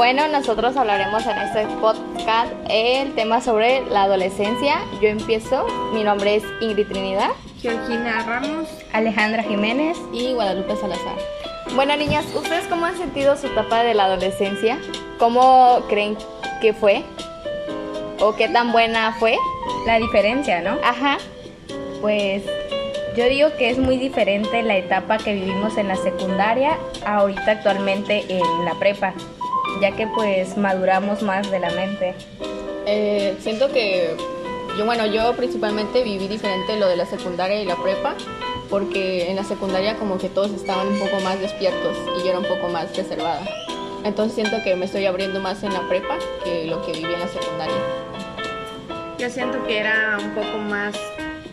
Bueno, nosotros hablaremos en este podcast el tema sobre la adolescencia. Yo empiezo. Mi nombre es Ingrid Trinidad. Georgina Ramos. Alejandra Jiménez. Y Guadalupe Salazar. Bueno, niñas, ¿ustedes cómo han sentido su etapa de la adolescencia? ¿Cómo creen que fue? ¿O qué tan buena fue? La diferencia, ¿no? Ajá. Pues yo digo que es muy diferente la etapa que vivimos en la secundaria ahorita actualmente en la prepa, ya que pues maduramos más de la mente. Eh, siento que yo, bueno, yo principalmente viví diferente lo de la secundaria y la prepa, porque en la secundaria como que todos estaban un poco más despiertos y yo era un poco más reservada. Entonces siento que me estoy abriendo más en la prepa que lo que viví en la secundaria. Yo siento que era un poco más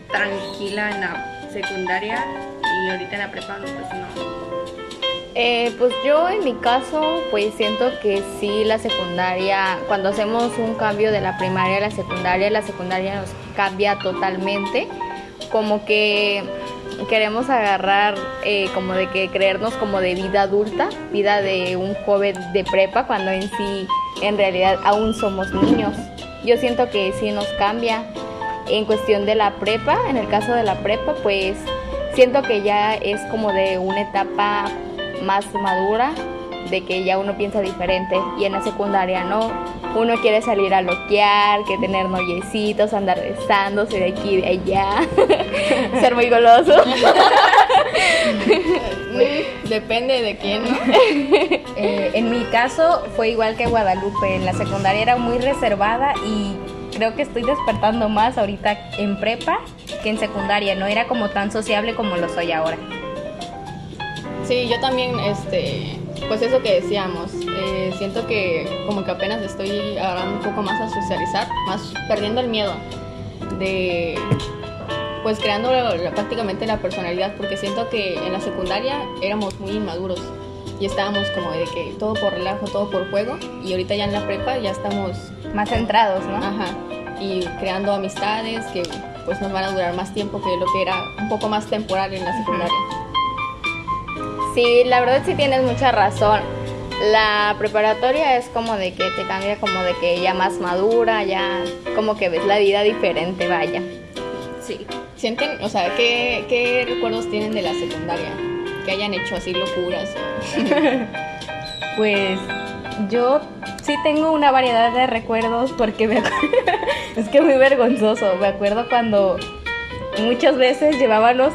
tranquila en la secundaria y ahorita en la prepa pues no. Eh, pues yo en mi caso, pues siento que sí, la secundaria, cuando hacemos un cambio de la primaria a la secundaria, la secundaria nos cambia totalmente, como que queremos agarrar eh, como de que creernos como de vida adulta, vida de un joven de prepa, cuando en sí, en realidad aún somos niños. Yo siento que sí nos cambia. En cuestión de la prepa, en el caso de la prepa, pues siento que ya es como de una etapa más madura, de que ya uno piensa diferente y en la secundaria no. Uno quiere salir a loquear, que tener noviecitos, andar besándose de aquí y de allá, ser muy goloso. Depende de quién, ¿no? Eh, en mi caso fue igual que Guadalupe, en la secundaria era muy reservada y creo que estoy despertando más ahorita en prepa que en secundaria, no era como tan sociable como lo soy ahora. Sí, yo también, este, pues eso que decíamos, eh, siento que como que apenas estoy agarrando un poco más a socializar, más perdiendo el miedo de, pues creando la- prácticamente la personalidad, porque siento que en la secundaria éramos muy inmaduros y estábamos como de que todo por relajo, todo por juego, y ahorita ya en la prepa ya estamos, Más centrados, ¿no? ajá, y creando amistades que pues nos van a durar más tiempo que lo que era un poco más temporal en la secundaria. Sí, la verdad sí tienes mucha razón. La preparatoria es como de que te cambia como de que ya más madura, ya como que ves la vida diferente, vaya. Sí. ¿Sienten, o sea, qué, qué recuerdos tienen de la secundaria? Que hayan hecho así locuras. Pues yo sí tengo una variedad de recuerdos porque me es que muy vergonzoso, me acuerdo cuando muchas veces llevábamos,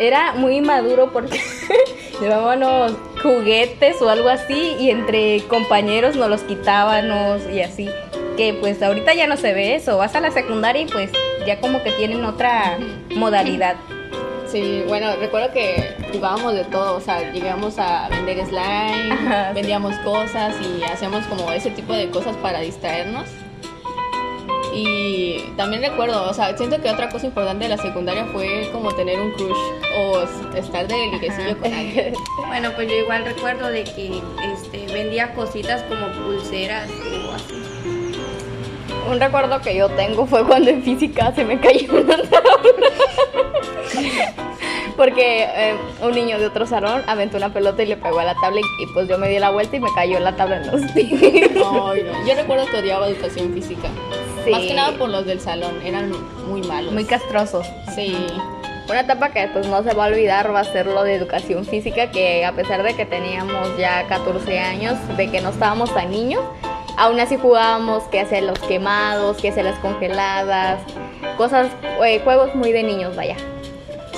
era muy maduro porque llevábamos juguetes o algo así y entre compañeros nos los quitábamos y así, que pues ahorita ya no se ve eso, vas a la secundaria y pues ya como que tienen otra modalidad. Sí, bueno, recuerdo que jugábamos de todo, o sea, llegamos a vender slime, Ajá, sí. vendíamos cosas y hacíamos como ese tipo de cosas para distraernos. Y también recuerdo, o sea, siento que otra cosa importante de la secundaria fue como tener un crush o estar de liguecillo con alguien. Bueno, pues yo igual recuerdo de que este, vendía cositas como pulseras o así. Un recuerdo que yo tengo fue cuando en física se me cayó una tabla. Porque eh, un niño de otro salón aventó una pelota y le pegó a la tabla y, y, pues yo me di la vuelta y me cayó la tabla en los pies. No. Yo recuerdo que odiaba educación física. Sí. Más que nada por los del salón, eran muy malos. Muy castrosos. Sí. Una etapa que pues no se va a olvidar va a ser lo de educación física, que a pesar de que teníamos ya 14 años, de que no estábamos tan niños, aún así jugábamos que hacer los quemados, que hacer las congeladas, cosas, eh, juegos muy de niños, vaya.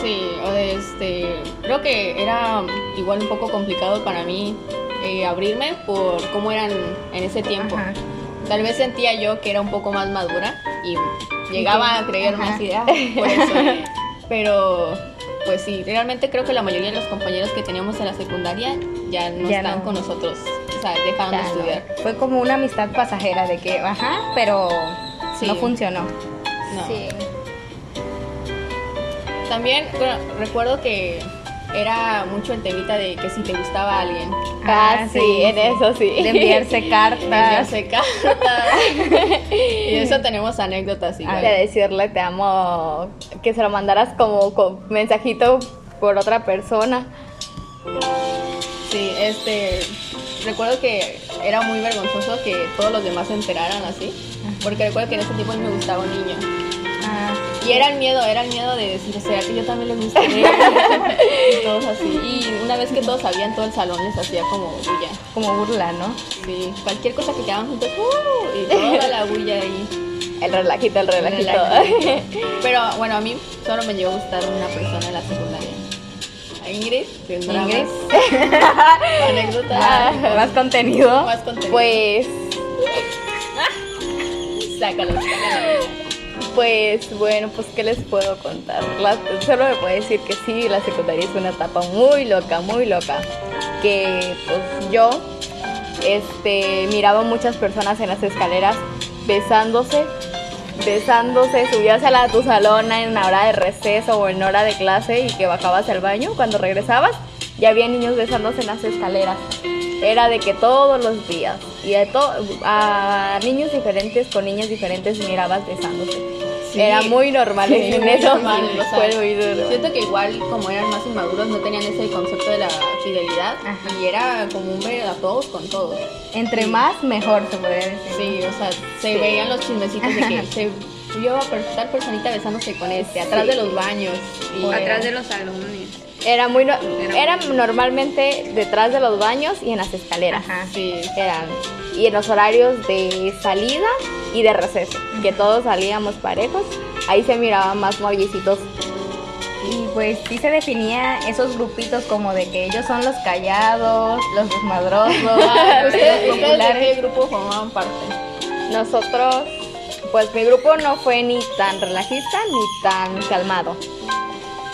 Sí, o de este, creo que era igual un poco complicado para mí eh, abrirme por cómo eran en ese tiempo. Ajá. Tal vez sentía yo que era un poco más madura y llegaba a creerme Ajá. "Ah, por eso". Pero, pues sí, realmente creo que la mayoría de los compañeros que teníamos en la secundaria ya no Ya están no. con nosotros, o sea, dejaron Ya de no. estudiar. Fue como una amistad pasajera de que, ajá, pero Sí. no funcionó. No. Sí. También bueno, recuerdo que era mucho el temita de que si te gustaba alguien, Ah, sí, en eso sí. De enviarse cartas. enviarse cartas. y de eso tenemos anécdotas igual. De decirle te amo, que se lo mandaras como con mensajito por otra persona. Sí, este. Recuerdo que era muy vergonzoso que todos los demás se enteraran así. Porque recuerdo que en ese tiempo me gustaba un niño. Y era el miedo, era el miedo de decir, ¿será que yo también les gustaría? y todos así. Y una vez que todos sabían, todo el salón les hacía como bulla. como burla, ¿no? Sí, cualquier cosa que quedaban juntos, ¡uh! y toda la bulla ahí. El relajito, el relajito. Relajito. Pero bueno, a mí solo me llegó a gustar una persona en la secundaria. Ingrid, Ingrid. más anécdotas, Ah, más contenido. más contenido. Pues, sácalo, sácalo. Pues bueno, pues qué les puedo contar. La- solo me puedo decir que sí, la secundaria es una etapa muy loca, muy loca. Que pues yo este miraba muchas personas en las escaleras besándose, besándose, subías a, la, tu salón en la hora de receso o en hora de clase y que bajabas al baño, cuando regresabas ya había niños besándose en las escaleras. Era de que todos los días y to- a niños diferentes con niñas diferentes mirabas besándose. Sí. Era muy normal Sí, en eso. normal, o sea, fue muy normal. Siento que igual como eran más inmaduros no tenían ese concepto de la fidelidad Ajá. y era como un ver a todos con todos. Entre más, mejor, se podría decir. Sí, o sea, se veían los chismecitos de que se vio a tal personita besándose con este, atrás de los baños. Y Atrás de los salones. Era muy no- Era muy- normalmente detrás de los baños y en las escaleras. Ajá. Sí, Eran y en los horarios de salida y de receso, que todos salíamos parejos. Ahí se miraban más noviecitos. Y pues sí se definía esos grupitos como de que ellos son los callados, los desmadrosos, los ¿Ustedes, ustedes de qué populares. grupo formaban parte? Nosotros, pues mi grupo no fue ni tan relajista ni tan calmado.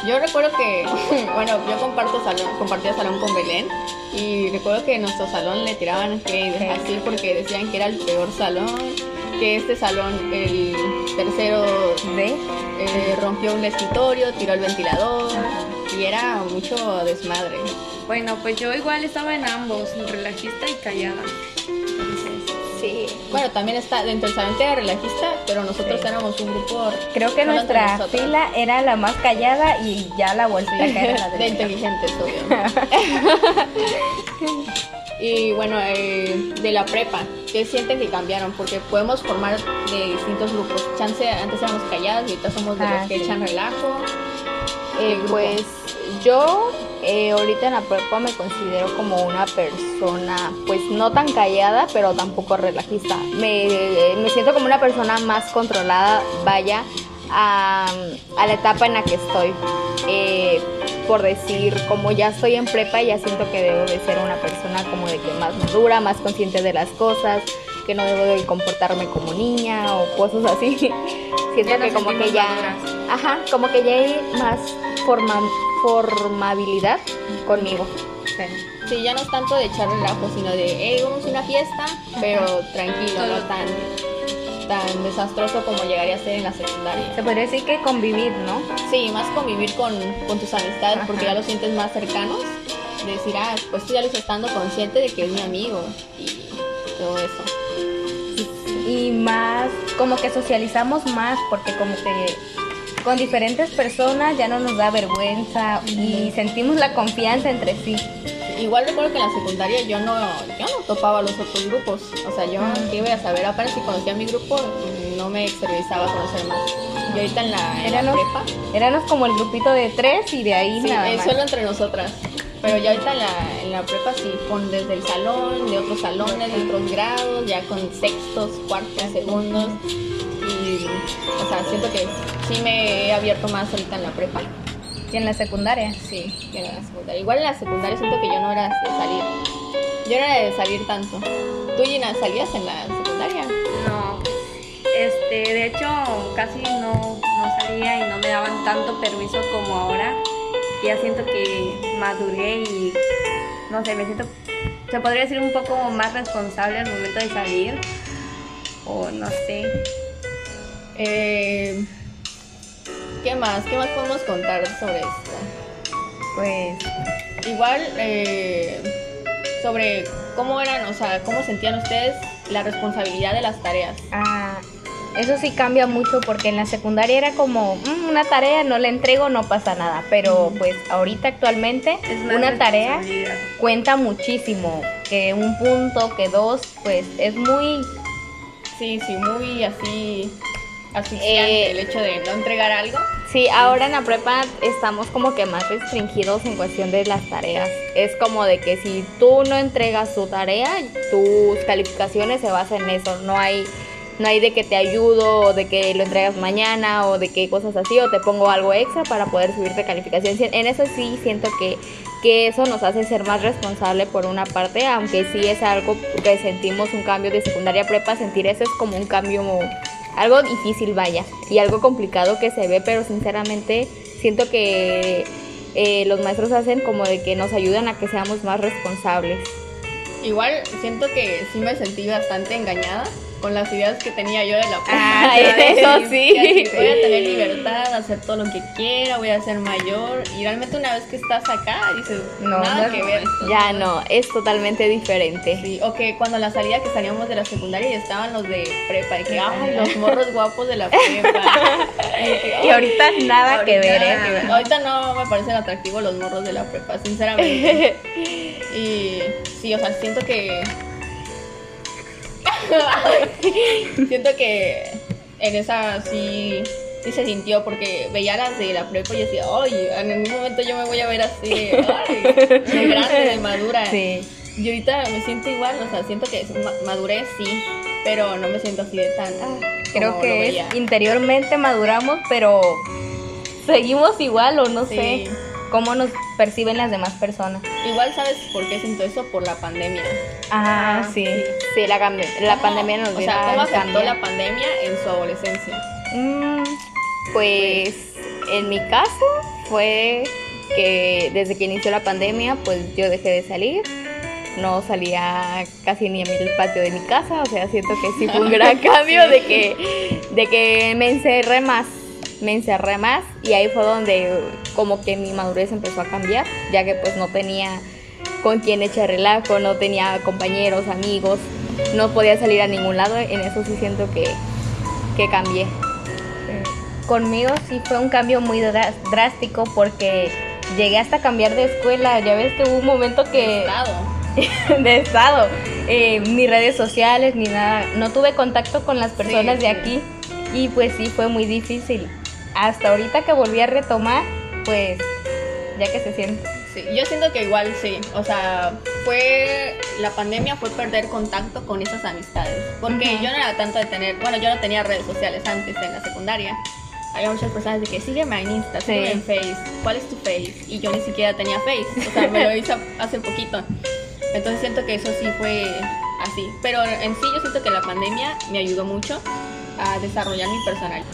Yo recuerdo que, bueno, yo comparto salón, compartía salón con Belén y recuerdo que en nuestro salón le tiraban hate así porque decían que era el peor salón, que este salón, el tercero, ¿De? eh, rompió un escritorio, tiró el ventilador y era mucho desmadre. Bueno, pues yo igual estaba en ambos, relajista y callada. Bueno, también está dentro del salón que era relajista, pero nosotros Sí. éramos un grupo Creo que nuestra fila era la más callada y ya la vuelta Sí, era la de de inteligentes, obvio. y bueno, eh, de la prepa, ¿qué sienten que cambiaron? Porque podemos formar de distintos grupos. Chance, antes éramos calladas y ahorita somos de Ah, los que sí. echan relajo. Eh, ¿Qué grupo? pues yo eh, ahorita en la prepa me considero como una persona pues no tan callada pero tampoco relajista. Me, me siento como una persona más controlada, vaya, a, a la etapa en la que estoy. Eh, por decir, como ya estoy en prepa, ya siento que debo de ser una persona como de que más madura, más consciente de las cosas, que no debo de comportarme como niña o cosas así. Siento Ya que como que ya, maduras. ajá, como que ya hay más forma, formabilidad conmigo. Sí, ya no es tanto de echar relajo, sino de, hey, vamos a una fiesta, pero tranquilo, no tan, tan desastroso como llegaría a ser en la secundaria. Se podría decir que convivir, ¿no? Sí, más convivir con, con tus amistades, Ajá. porque ya los sientes más cercanos. De decir, ah, pues tú ya lo estás estando consciente de que es mi amigo y todo eso. Y más, como que socializamos más porque como que con diferentes personas ya no nos da vergüenza y sentimos la confianza entre sí. Igual recuerdo que en la secundaria yo no, yo no topaba los otros grupos. O sea, yo qué iba a saber, apenas si conocía mi grupo, no me exteriorizaba a conocer más. Y ahorita en la, en la Éramos, prepa, éramos como el grupito de tres y de ahí sí, nada eh, más. solo entre nosotras. Pero ya ahorita en la, en la prepa sí, con desde el salón, de otros salones, de otros grados, ya con sextos, cuartos, segundos. Y, o sea, siento que sí me he abierto más ahorita en la prepa. Y en la secundaria. Sí, en la secundaria. Igual en la secundaria siento que yo no era de salir. Yo no era de salir tanto. ¿Tú, Gina, salías en la secundaria? no, este, de hecho casi no, no salía y no me daban tanto permiso como ahora. Ya siento que maduré y no sé, me siento, se podría decir un poco más responsable al momento de salir. O no sé. Eh, ¿Qué más? ¿Qué más podemos contar sobre esto? Pues Igual, eh, sobre cómo eran, o sea, cómo sentían ustedes la responsabilidad de las tareas. ah, Eso sí cambia mucho porque en la secundaria era como "Mm, una tarea, no la entrego, no pasa nada. Pero pues ahorita actualmente una tarea cuenta muchísimo. Que un punto, que dos, pues es muy... Sí, sí, muy así asfixiante Eh, el hecho de no entregar algo. Sí, ahora en la prepa estamos como que más restringidos en cuestión de las tareas. Es como de que si tú no entregas tu tarea, tus calificaciones se basan en eso. No hay, no hay de que te ayudo o de que lo entregas mañana o de que cosas así o te pongo algo extra para poder subirte calificación. En eso sí siento que, que eso nos hace ser más responsable por una parte, aunque sí es algo que sentimos un cambio de secundaria prepa, sentir eso es como un cambio algo difícil, vaya, y algo complicado que se ve, pero sinceramente siento que eh, los maestros hacen como de que nos ayudan a que seamos más responsables. Igual siento que sí me sentí bastante engañada con las ideas que tenía yo de la prepa. Ah, eso sí. así, Voy a tener libertad, hacer todo lo que quiera, voy a ser mayor. Y realmente una vez que estás acá, dices, No, nada no, que ver. Ya no, es totalmente diferente. Sí, o que cuando la salida que salíamos de la secundaria y estaban los de prepa, y que, ay, los morros guapos de la prepa. Y que, Y ahorita nada que ver, ¿eh? Ahorita no me parecen atractivos los morros de la prepa, sinceramente. Y sí, o sea, siento que. siento que en esa sí, sí se sintió porque veía las de la prepa y decía, ay, en algún momento yo me voy a ver así, ay, de grande, de madura. Sí. Y ahorita me siento igual, o sea, siento que madurez sí, pero no me siento así de tan. ah, Creo que es, interiormente maduramos, pero seguimos igual o no Sí. sé cómo nos perciben las demás personas. Igual sabes por qué siento eso por la pandemia. Ah, sí. Sí, la, la ¿Cómo- pandemia nos O sea, ¿cómo afectó la pandemia en su adolescencia? Mm, Pues en mi caso fue que desde que inició la pandemia, pues yo dejé de salir. No salía casi ni a mi patio de mi casa, o sea, siento que sí fue un gran cambio de que, de que me encerré más, me encerré más y ahí fue donde como que mi madurez empezó a cambiar, ya que pues no tenía con quién echar relajo, no tenía compañeros, amigos, no podía salir a ningún lado, en eso sí siento que, que cambié. conmigo sí fue un cambio muy drástico porque llegué hasta cambiar de escuela. Ya ves que hubo un momento que Estado. de estado, eh, ni redes sociales ni nada. No tuve contacto con las personas Sí, de sí. aquí y pues sí fue muy difícil. Hasta ahorita que volví a retomar, pues ya que se siente. Sí, yo siento que igual sí, o sea, fue la pandemia fue perder contacto con esas amistades, porque yo no era tanto de tener, bueno, yo no tenía redes sociales antes en la secundaria. Había muchas personas de que sígueme en Insta, sígueme Sí. en Face, ¿cuál es tu Face? Y yo ni siquiera tenía Face, o sea, me lo hice hace poquito. Entonces siento que eso sí fue así, pero en sí yo siento que la pandemia me ayudó mucho a desarrollar mi personalidad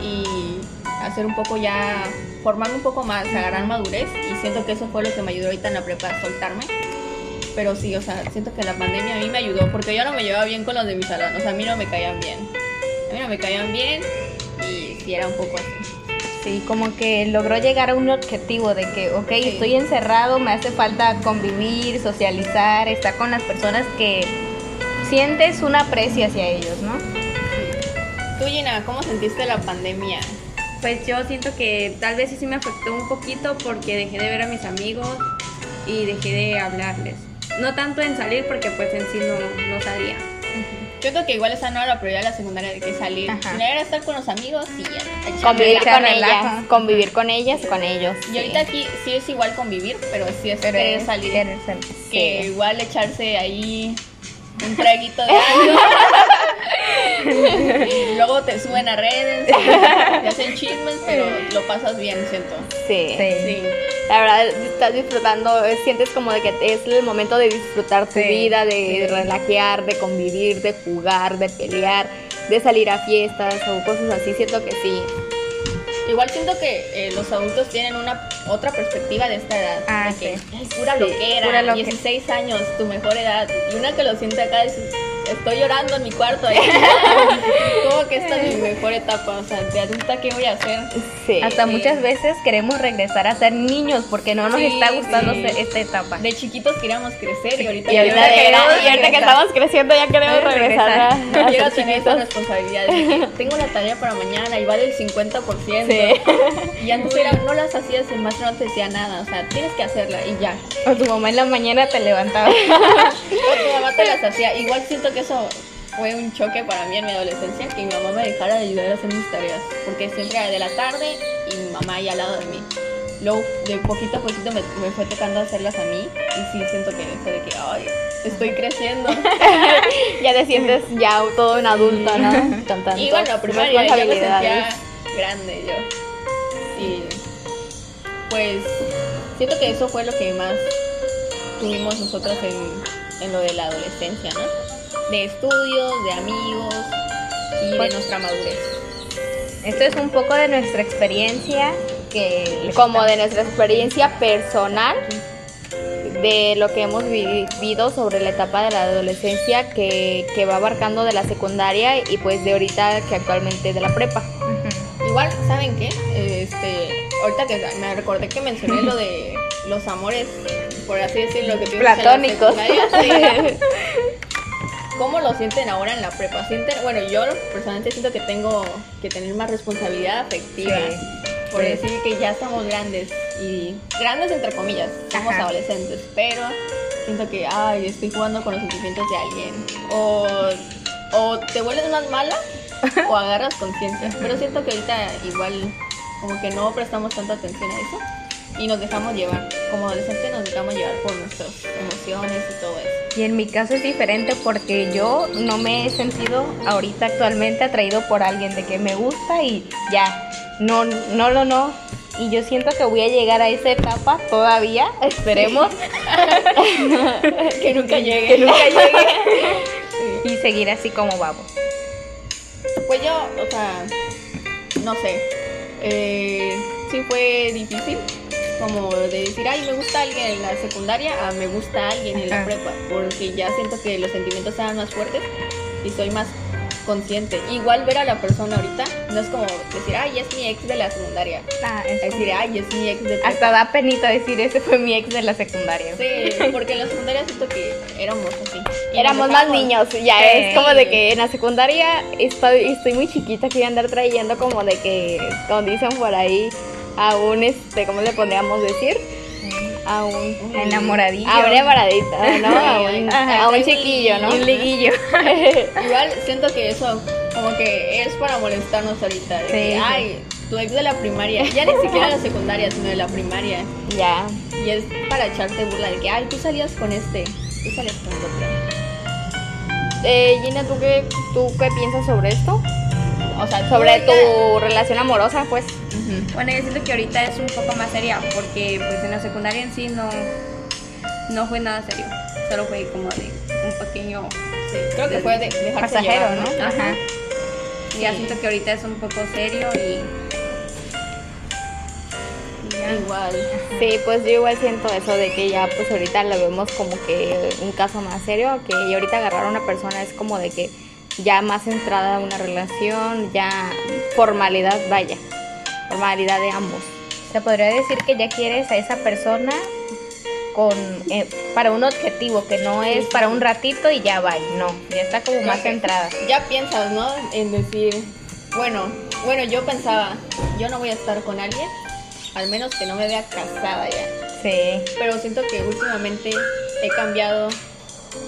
y hacer un poco ya, formarme un poco más, agarrar madurez y siento que eso fue lo que me ayudó ahorita en la prepa a soltarme. Pero sí, o sea, siento que la pandemia a mí me ayudó porque yo no me llevaba bien con los de mi salón, o sea, a mí no me caían bien. A mí no me caían bien y sí era un poco así. Sí, como que logró llegar a un objetivo de que, ok, Sí. estoy encerrado, me hace falta convivir, socializar, estar con las personas que sientes un aprecio hacia ellos, ¿no? Tú, Gina, ¿cómo sentiste la pandemia? Pues yo siento que tal vez sí, me afectó un poquito porque dejé de ver a mis amigos y dejé de hablarles. No tanto en salir porque pues en sí no, no salía. Yo creo que igual esa no era la prioridad de la secundaria de que salir. Si era estar con los amigos, sí, ya. Convivir con relajo. ellas, convivir con ellas y con ellos. Y ahorita aquí sí es igual convivir, pero sí es Pero querer salir. querer. Que Sí. igual echarse ahí un traguito de algo. Luego te suben a redes, te hacen chismes, pero lo pasas bien, siento. Sí. Sí. Sí. La verdad, estás disfrutando, eh, sientes como de que es el momento de disfrutar tu Sí, vida, de relajear, de convivir, de jugar, de pelear, de salir a fiestas o cosas así. Siento que sí. Igual siento que eh, los adultos tienen una otra perspectiva de esta edad. Ah, de que sí. es pura Sí, loquera, pura loque- 16 años, tu mejor edad. Y una que lo siente acá es, estoy llorando en mi cuarto. ahí. Como que esta es mi mejor etapa, o sea, de adulta, ¿qué voy a hacer? Sí. Hasta Sí. muchas veces queremos regresar a ser niños porque no nos Sí, está gustando sí. esta etapa. De chiquitos queríamos crecer y ahorita, Y ahorita, de queremos y ahorita que regresar. estamos creciendo ya queremos Queremos regresar a, regresar. a quiero ser tener chiquitos. esa responsabilidad de que tengo la tarea para mañana y va del 50%. Sí. Y antes era, no las hacías, el maestro no te decía nada, o sea, tienes que hacerla y ya. O tu mamá en la mañana te levantaba. O tu mamá te las hacía. Igual siento que eso fue un choque para mí en mi adolescencia, que mi mamá me dejara de ayudar a hacer mis tareas, porque siempre era de la tarde y mi mamá ahí al lado de mí. Luego, de poquito a poquito me, me fue tocando hacerlas a mí y sí siento que fue de que, ay, estoy creciendo. Ya te sientes ya todo un adulto, ¿no? Con tantas Y bueno, primaria ya me sentía grande yo. Y pues siento que eso fue lo que más tuvimos nosotros en, en lo de la adolescencia, ¿no? De estudios, de amigos y de nuestra madurez. Esto es un poco de nuestra experiencia que como de nuestra experiencia personal de lo que hemos vivido sobre la etapa de la adolescencia que, que va abarcando de la secundaria y pues de ahorita que actualmente de la prepa. Igual, ¿saben qué? Este, ahorita que me recordé que mencioné lo de los amores, por así decirlo, que en la Platónicos. secundaria, sí. ¿Cómo lo sienten ahora en la prepa? ¿Sienten, bueno, yo personalmente siento que tengo que tener más responsabilidad afectiva. Por Sí. decir que ya estamos grandes y grandes entre comillas, somos Ajá. adolescentes, pero siento que, ay, estoy jugando con los sentimientos de alguien. O, o te vuelves más mala o agarras conciencia. Pero siento que ahorita igual como que no prestamos tanta atención a eso y nos dejamos llevar. Como adolescentes nos dejamos llevar por nuestras emociones y todo eso. Y en mi caso es diferente porque yo no me he sentido ahorita actualmente atraído por alguien de que me gusta y ya, no, no, no, no. Y yo siento que voy a llegar a esa etapa todavía, esperemos, que nunca llegue. que nunca llegue y seguir así como vamos. Pues yo, o sea, no sé. Eh, sí fue difícil. Como de decir, ay, me gusta alguien en la secundaria, a me gusta alguien en la prepa. Porque ya siento que los sentimientos estaban más fuertes y soy más consciente. Igual ver a la persona ahorita no es como decir, ay, es mi ex de la secundaria. Ah, es decir, ay, es mi ex de prepa. Hasta da penita decir, ese fue mi ex de la secundaria. Sí, porque en la secundaria siento que éramos así. Y Éramos más niños, ya Sí. es como de que en la secundaria estoy, estoy muy chiquita que voy a andar trayendo como de que, como dicen por ahí, a un, este, ¿cómo le podríamos decir? A un... Enamoradillo. A una enamoradita, ¿no? A un, Ajá, a un chiquillo, ¿no? Un liguillo. Igual siento que eso como que es para molestarnos ahorita. De Sí, que, ay, tu ex de la primaria. Ya ni siquiera de la secundaria, sino de la primaria. Ya. Y es para echarte burla de que, ay, tú salías con este, tú salías con el otro. Eh, Gina, ¿tú qué, ¿tú qué piensas sobre esto? O sea, Sobre tu relación amorosa, pues. Bueno, yo siento que ahorita es un poco más seria porque pues en la secundaria en sí no, no fue nada serio. Solo fue como de un pequeño... Sí, creo que fue de dejarse Pasajero, llevar, ¿no? Ajá. Y ya Sí. siento que ahorita es un poco serio y... y ya. Igual. Sí, pues yo igual siento eso de que ya pues ahorita lo vemos como que un caso más serio, que ya ahorita agarrar a una persona es como de que ya más entrada a una relación, ya formalidad, vaya, formalidad de ambos. Se podría decir que ya quieres a esa persona con eh, para un objetivo, que no es para un ratito y ya va, no, ya está como más centrada. Ya piensas, ¿no? En decir, bueno, bueno, yo pensaba, yo no voy a estar con alguien, al menos que no me vea casada ya. Sí. Pero siento que últimamente he cambiado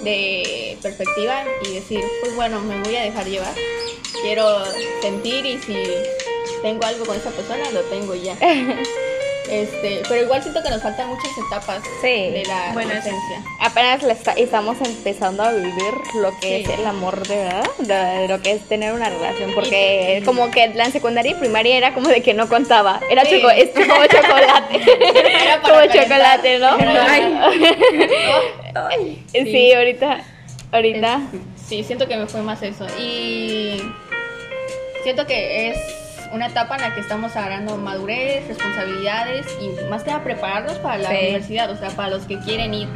de perspectiva y decir, pues bueno, me voy a dejar llevar. Quiero sentir y si tengo algo con esa persona, lo tengo ya. Este, pero igual siento que nos faltan muchas etapas Sí. de la Bueno, adolescencia. Apenas la está- estamos empezando a vivir lo que Sí. es el amor de verdad, de lo que es tener una relación, porque como que la secundaria y primaria era como de que no contaba, era Sí. choco- es como chocolate, Era para como calentar. chocolate, ¿no? Ay. Sí, Sí. ahorita, ahorita. Sí, siento que me fue más eso. Y siento que es una etapa en la que estamos agarrando madurez, responsabilidades y más que nada prepararnos para la Sí. universidad, o sea, para los que quieren ir.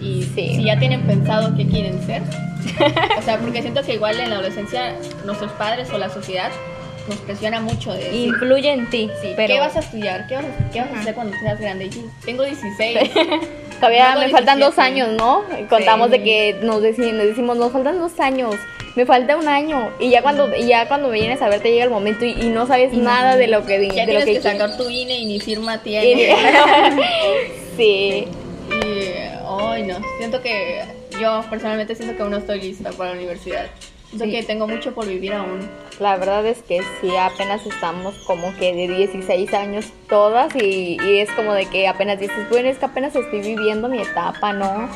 Y Sí. si ya tienen pensado qué quieren ser. o sea, porque siento que igual en la adolescencia nuestros padres o la sociedad nos presiona mucho de decir, Influye en ti, sí, pero ¿qué vas a estudiar? ¿Qué vas a, qué vas a hacer cuando seas grande? Y tengo 16. Todavía me faltan dos 17. años, ¿no? Contamos de que nos, deci- nos decimos, nos faltan dos años, me falta un año. Y ya cuando, y ya cuando me vienes a ver te llega el momento y, y no sabes nada de lo que, ya de lo que sacar tu INE y ni firma tiene. sí. Y, ay, no, siento que yo personalmente siento que aún no estoy lista para la universidad. Sí. que tengo mucho por vivir aún. La verdad es que sí, apenas estamos como que de 16 años todas y, y es como de que apenas dices, bueno, es que apenas estoy viviendo mi etapa, ¿no?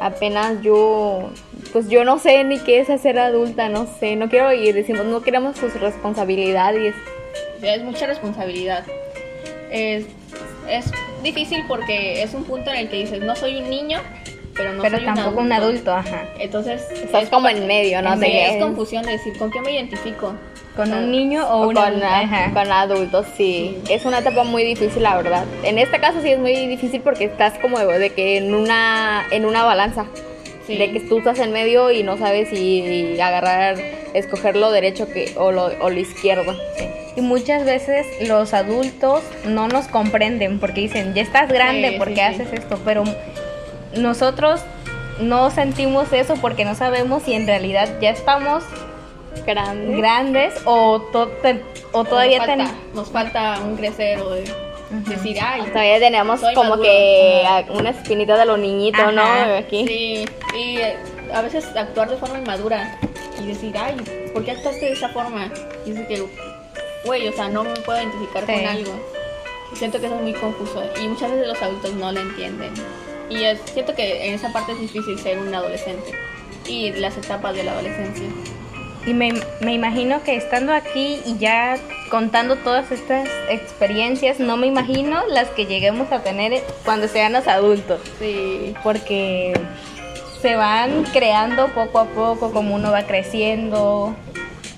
Apenas yo, pues yo no sé ni qué es ser adulta, no sé, no quiero y decimos, no queremos sus responsabilidades. Es mucha responsabilidad. Es, es difícil porque es un punto en el que dices, no soy un niño, pero no pero soy tampoco un adulto, ajá. Entonces, Estás como en medio, ¿no? sí, De- es confusión de decir, ¿con qué me identifico? Con Ah, un niño o, O una con, ajá. con adultos, sí. Es una etapa muy difícil, la verdad. En este caso sí es muy difícil porque estás como de, que en una, en una balanza. Sí. De que tú estás en medio y no sabes si agarrar, escoger lo derecho que, o, lo, o lo izquierdo. Y muchas veces los adultos no nos comprenden porque dicen, ya estás grande, Sí, ¿por sí, qué sí. haces esto? Pero nosotros no sentimos eso porque no sabemos si en realidad ya estamos Grande. grandes o, to- te- o todavía nos ten- falta, nos falta un crecer o de decir, ay, Todavía tenemos como maduro. que una espinita de los niñitos, ¿no? Aquí. Sí, y eh, a veces actuar de forma inmadura y decir, ay, ¿por qué actuaste de esa forma? Y dice que, güey, o sea, no me puedo identificar Sí. con algo. Y siento que eso es muy confuso y muchas veces los adultos no lo entienden. Y es, siento que en esa parte es difícil ser un adolescente y las etapas de la adolescencia. Y me, me imagino que estando aquí y ya contando todas estas experiencias, no me imagino las que lleguemos a tener cuando seamos adultos. Sí, Porque se van creando poco a poco, como uno va creciendo.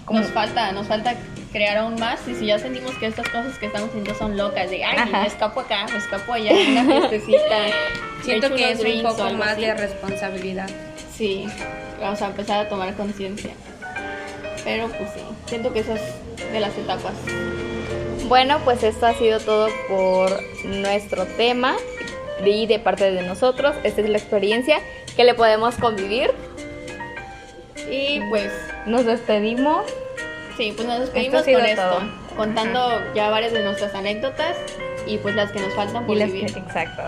Como, nos falta, nos falta crear aún más y si ya sentimos que estas cosas que estamos haciendo son locas, de ay, Ajá. me escapo acá, me escapo allá, una fiestecita. Siento que es un poco más así. de responsabilidad. Sí, vamos a empezar a tomar conciencia. Pero pues sí, siento que esas de las etapas. Bueno, pues esto ha sido todo por nuestro tema y de parte de nosotros. Esta es la experiencia que le podemos convivir. Y pues nos despedimos. Sí, pues nos despedimos con esto, todo. contando ya varias de nuestras anécdotas y pues las que nos faltan Y por les- vivir. exacto.